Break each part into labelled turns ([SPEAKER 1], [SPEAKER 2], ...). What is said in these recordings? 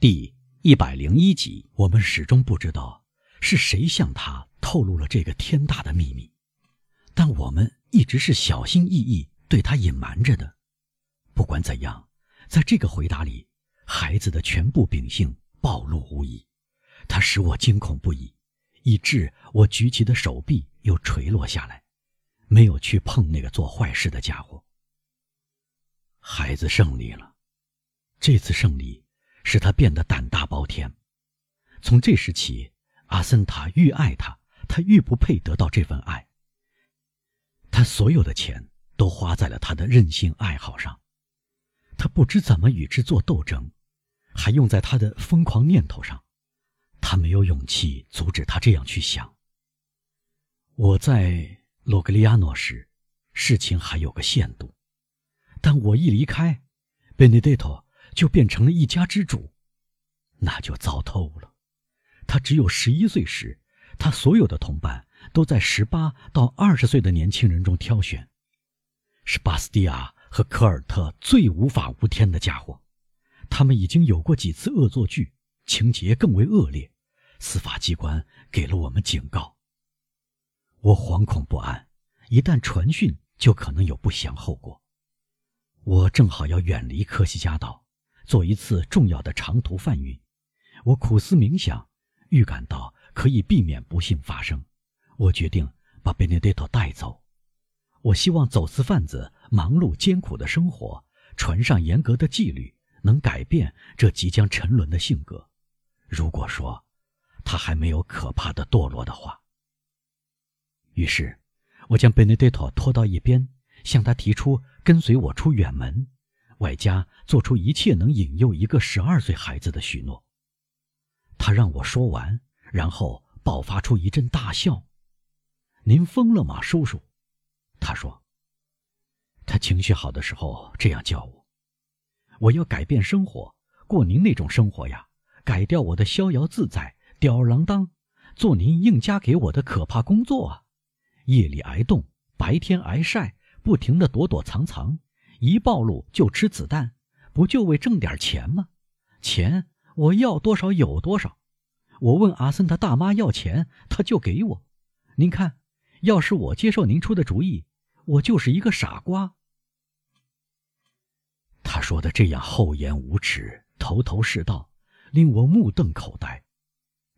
[SPEAKER 1] 第一百零一集，我们始终不知道是谁向他透露了这个天大的秘密，但我们一直是小心翼翼对他隐瞒着的。不管怎样，在这个回答里，孩子的全部秉性暴露无遗，他使我惊恐不已，以致我举起的手臂又垂落下来，没有去碰那个做坏事的家伙。孩子胜利了，这次胜利。使他变得胆大包天。从这时起，阿森塔愈爱他，他愈不配得到这份爱。他所有的钱都花在了他的任性爱好上，他不知怎么与之做斗争，还用在他的疯狂念头上。他没有勇气阻止他这样去想。我在罗格利亚诺时，事情还有个限度，但我一离开，贝内德托。就变成了一家之主，那就糟透了。他只有十一岁时，他所有的同伴都在十八到二十岁的年轻人中挑选，是巴斯蒂亚和科尔特最无法无天的家伙。他们已经有过几次恶作剧，情节更为恶劣。司法机关给了我们警告。我惶恐不安，一旦传讯，就可能有不祥后果。我正好要远离科西嘉岛。做一次重要的长途贩运，我苦思冥想，预感到可以避免不幸发生。我决定把贝内德托带走。我希望走私贩子忙碌艰苦的生活，船上严格的纪律能改变这即将沉沦的性格。如果说他还没有可怕的堕落的话，于是，我将贝内德托拖到一边，向他提出跟随我出远门。外加做出一切能引诱一个十二岁孩子的许诺。他让我说完，然后爆发出一阵大笑。“您疯了吗，叔叔？”他说。他情绪好的时候这样叫我。我要改变生活，过您那种生活呀，改掉我的逍遥自在、吊儿郎当，做您硬加给我的可怕工作啊！夜里挨冻，白天挨晒，不停的躲躲藏藏。一暴露就吃子弹，不就为挣点钱吗？钱我要多少有多少。我问阿森他大妈要钱，他就给我。您看，要是我接受您出的主意，我就是一个傻瓜。他说的这样厚颜无耻、头头是道，令我目瞪口呆。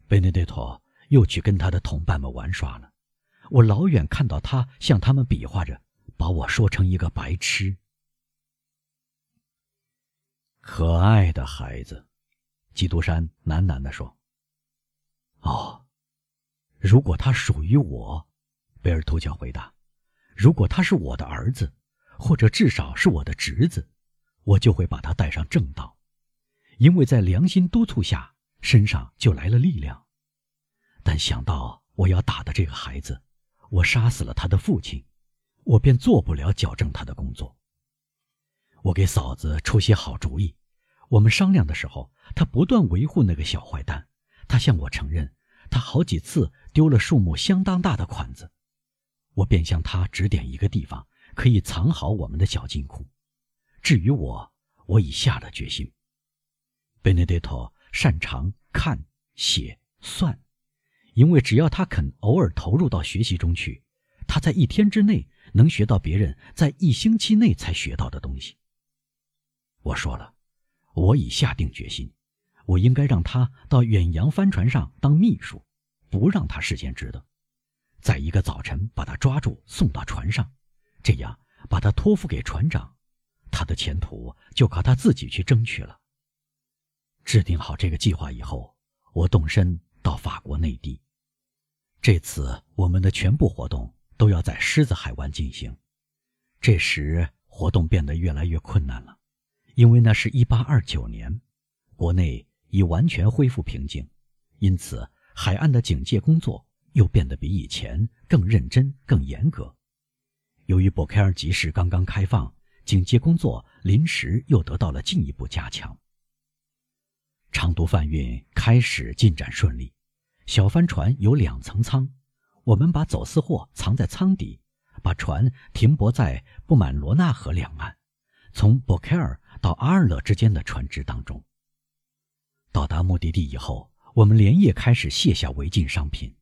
[SPEAKER 1] 贝内德托又去跟他的同伴们玩耍了。我老远看到他向他们比划着，把我说成一个白痴。可爱的孩子，基督山喃喃地说：“哦，如果他属于我，贝尔图乔回答，如果他是我的儿子，或者至少是我的侄子，我就会把他带上正道，因为在良心督促下，身上就来了力量。但想到我要打的这个孩子，我杀死了他的父亲，我便做不了矫正他的工作。”我给嫂子出些好主意，我们商量的时候，她不断维护那个小坏蛋。她向我承认，他好几次丢了数目相当大的款子。我便向他指点一个地方，可以藏好我们的小金库。至于我，我已下了决心。贝内德托擅长看、写、算，因为只要他肯偶尔投入到学习中去，他在一天之内能学到别人在一星期内才学到的东西。我说了，我已下定决心，我应该让他到远洋帆船上当秘书，不让他事先知道。在一个早晨把他抓住，送到船上，这样把他托付给船长，他的前途就靠他自己去争取了。制定好这个计划以后，我动身到法国内地。这次我们的全部活动都要在狮子海湾进行，这时活动变得越来越困难了。因为那是一八二九年，国内已完全恢复平静，因此海岸的警戒工作又变得比以前更认真、更严格。由于博开尔集市刚刚开放，警戒工作临时又得到了进一步加强。长途贩运开始进展顺利，小帆船有两层舱，我们把走私货藏在舱底，把船停泊在布满罗纳河两岸，从博开尔。到阿尔勒之间的船只当中，到达目的地以后，我们连夜开始卸下违禁商品，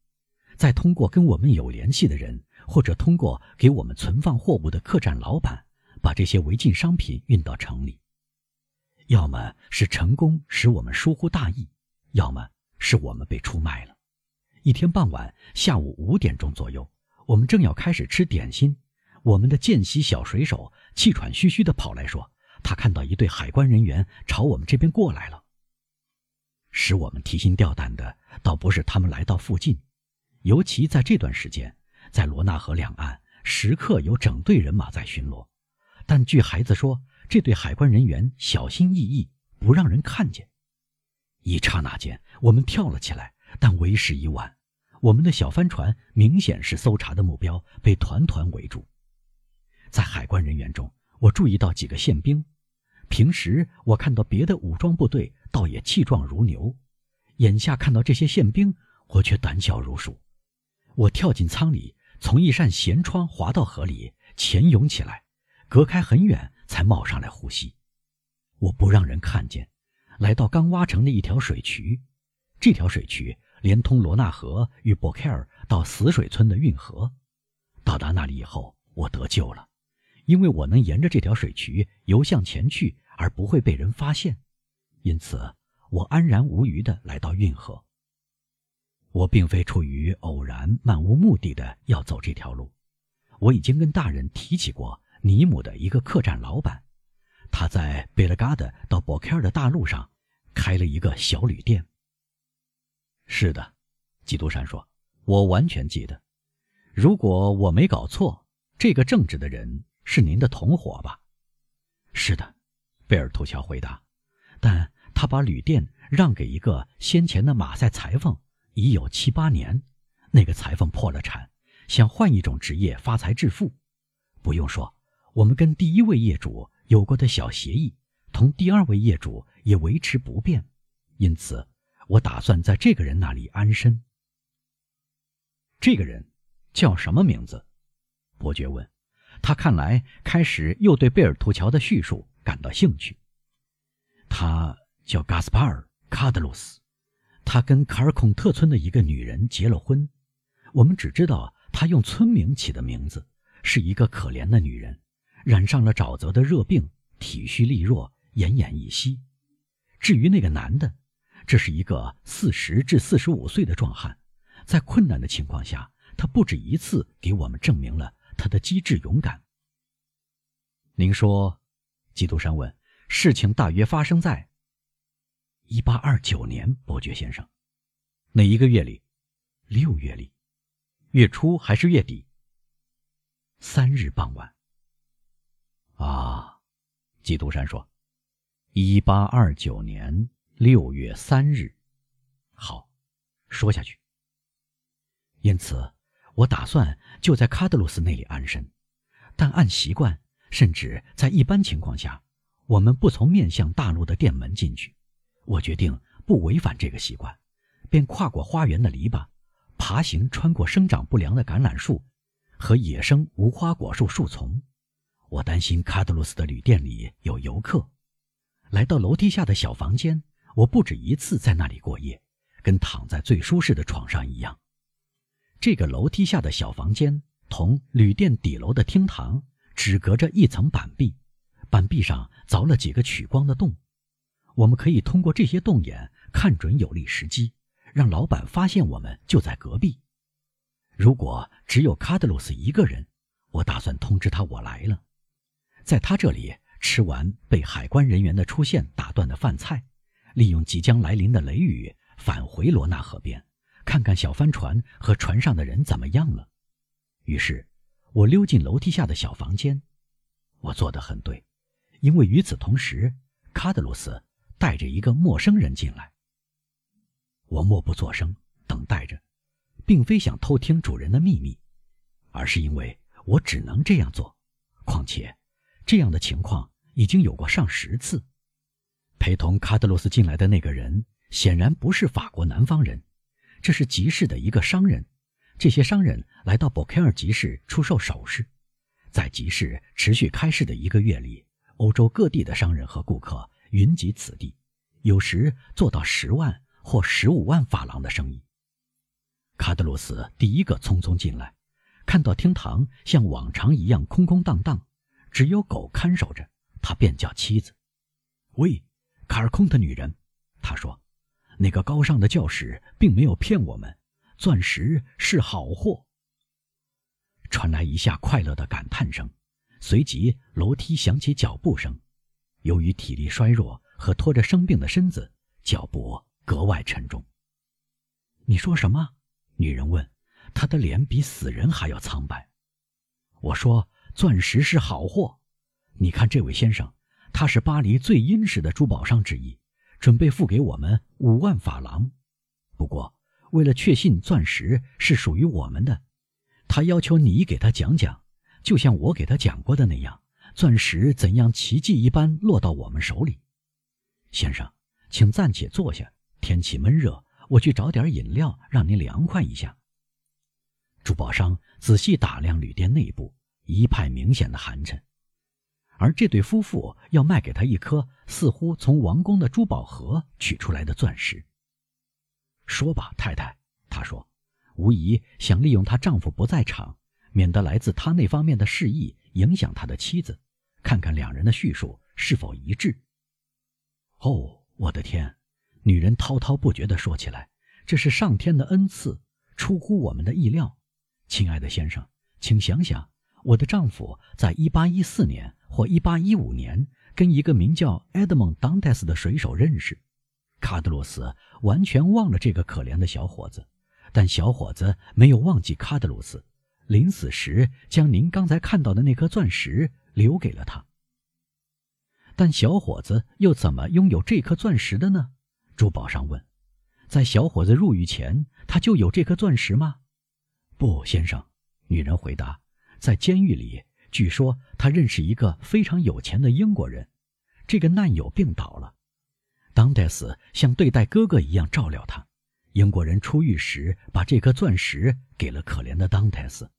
[SPEAKER 1] 再通过跟我们有联系的人，或者通过给我们存放货物的客栈老板，把这些违禁商品运到城里。要么是成功使我们疏忽大意，要么是我们被出卖了。一天傍晚，下午五点钟左右，我们正要开始吃点心，我们的见习小水手气喘吁吁地跑来说：“他看到一队海关人员朝我们这边过来了。”使我们提心吊胆的，倒不是他们来到附近，尤其在这段时间，在罗纳河两岸时刻有整队人马在巡逻，但据孩子说。这对海关人员小心翼翼，不让人看见。一刹那间，我们跳了起来，但为时已晚。我们的小帆船明显是搜查的目标，被团团围住。在海关人员中，我注意到几个宪兵。平时我看到别的武装部队，倒也气壮如牛。眼下看到这些宪兵，我却胆小如鼠。我跳进舱里，从一扇舷窗滑到河里，潜泳起来，隔开很远。才冒上来呼吸，我不让人看见，来到刚挖成的一条水渠，这条水渠连通罗纳河与博凯尔到死水村的运河。到达那里以后，我得救了，因为我能沿着这条水渠游向前去，而不会被人发现，因此我安然无虞地来到运河。我并非出于偶然、漫无目的的要走这条路，我已经跟大人提起过。尼姆的一个客栈老板，他在贝勒嘎德到博凯尔的大路上开了一个小旅店。是的，基督山说：“我完全记得。如果我没搞错，这个正直的人是您的同伙吧？”“是的。”贝尔图乔回答。“但他把旅店让给一个先前的马赛裁缝，已有七八年。那个裁缝破了产，想换一种职业发财致富。不用说。”我们跟第一位业主有过的小协议，同第二位业主也维持不变，因此我打算在这个人那里安身。这个人叫什么名字？伯爵问。他看来开始又对贝尔图乔的叙述感到兴趣。他叫加斯帕尔·卡德鲁斯，他跟卡尔孔特村的一个女人结了婚。我们只知道他用村名起的名字，是一个可怜的女人。染上了沼泽的热病，体虚力弱，奄奄一息。至于那个男的，这是一个四十至四十五岁的壮汉，在困难的情况下，他不止一次给我们证明了他的机智勇敢。您说，基督山问，事情大约发生在一八二九年，伯爵先生，哪一个月里？六月里，月初还是月底？三日傍晚。啊，基督山说：“一八二九年六月三日，好，说下去。因此，我打算就在卡德鲁斯那里安身，但按习惯，甚至在一般情况下，我们不从面向大陆的店门进去。我决定不违反这个习惯，便跨过花园的篱笆，爬行穿过生长不良的橄榄树和野生无花果树树丛。”我担心卡德鲁斯的旅店里有游客，来到楼梯下的小房间。我不止一次在那里过夜，跟躺在最舒适的床上一样。这个楼梯下的小房间同旅店底楼的厅堂只隔着一层板壁，板壁上凿了几个取光的洞。我们可以通过这些洞眼看准有利时机，让老板发现我们就在隔壁。如果只有卡德鲁斯一个人，我打算通知他我来了。在他这里吃完被海关人员的出现打断的饭菜，利用即将来临的雷雨返回罗纳河边，看看小帆船和船上的人怎么样了。于是，我溜进楼梯下的小房间。我做得很对，因为与此同时，卡德鲁斯带着一个陌生人进来。我默不作声，等待着，并非想偷听主人的秘密，而是因为我只能这样做。况且。这样的情况已经有过上十次。陪同卡德罗斯进来的那个人显然不是法国南方人，这是集市的一个商人。这些商人来到博凯尔集市出售首饰。在集市持续开市的一个月里，欧洲各地的商人和顾客云集此地，有时做到十万或十五万法郎的生意。卡德鲁斯第一个匆匆进来，看到厅堂像往常一样空空荡荡，只有狗看守着，他便叫妻子：“喂，卡尔空的女人。”他说：“那个高尚的教士并没有骗我们，钻石是好货。”传来一下快乐的感叹声，随即楼梯响起脚步声。由于体力衰弱和拖着生病的身子，脚步格外沉重。你说什么？女人问。她的脸比死人还要苍白。我说：“钻石是好货。你看这位先生，他是巴黎最殷实的珠宝商之一，准备付给我们五万法郎。不过，为了确信钻石是属于我们的，他要求你给他讲讲，就像我给他讲过的那样。”钻石怎样奇迹一般落到我们手里？先生，请暂且坐下。天气闷热，我去找点饮料，让您凉快一下。珠宝商仔细打量旅店内部，一派明显的寒碜。而这对夫妇要卖给他一颗似乎从王宫的珠宝盒取出来的钻石。说吧，太太，他说，无疑想利用她丈夫不在场，免得来自他那方面的示意。影响他的妻子，看看两人的叙述是否一致。哦，我的天！女人滔滔不绝地说起来：“这是上天的恩赐，出乎我们的意料。”亲爱的先生，请想想，我的丈夫在1814年或1815年跟一个名叫埃德蒙·当泰斯的水手认识。卡德罗斯完全忘了这个可怜的小伙子，但小伙子没有忘记卡德罗斯。临死时，将您刚才看到的那颗钻石留给了他。但小伙子又怎么拥有这颗钻石的呢？珠宝商问。在小伙子入狱前，他就有这颗钻石吗？不，先生。女人回答。在监狱里，据说他认识一个非常有钱的英国人。这个难友病倒了，当戴斯像对待哥哥一样照料他。英国人出狱时，把这颗钻石给了可怜的当戴斯。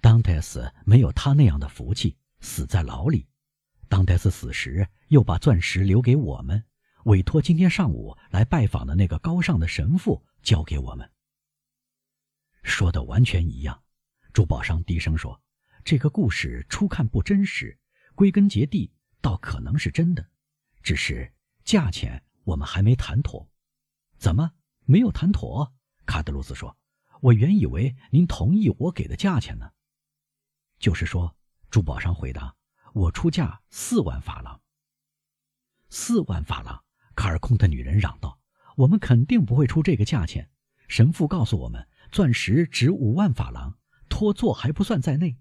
[SPEAKER 1] 当戴斯没有他那样的福气，死在牢里。当戴斯死时，又把钻石留给我们，委托今天上午来拜访的那个高尚的神父交给我们。说的完全一样，珠宝商低声说：“这个故事初看不真实，归根结底倒可能是真的，只是价钱我们还没谈妥。”怎么没有谈妥？卡德鲁斯说：“我原以为您同意我给的价钱呢。”就是说，珠宝商回答：“我出价四万法郎。”四万法郎！卡尔空的女人嚷道：“我们肯定不会出这个价钱。神父告诉我们，钻石值五万法郎，托做还不算在内。”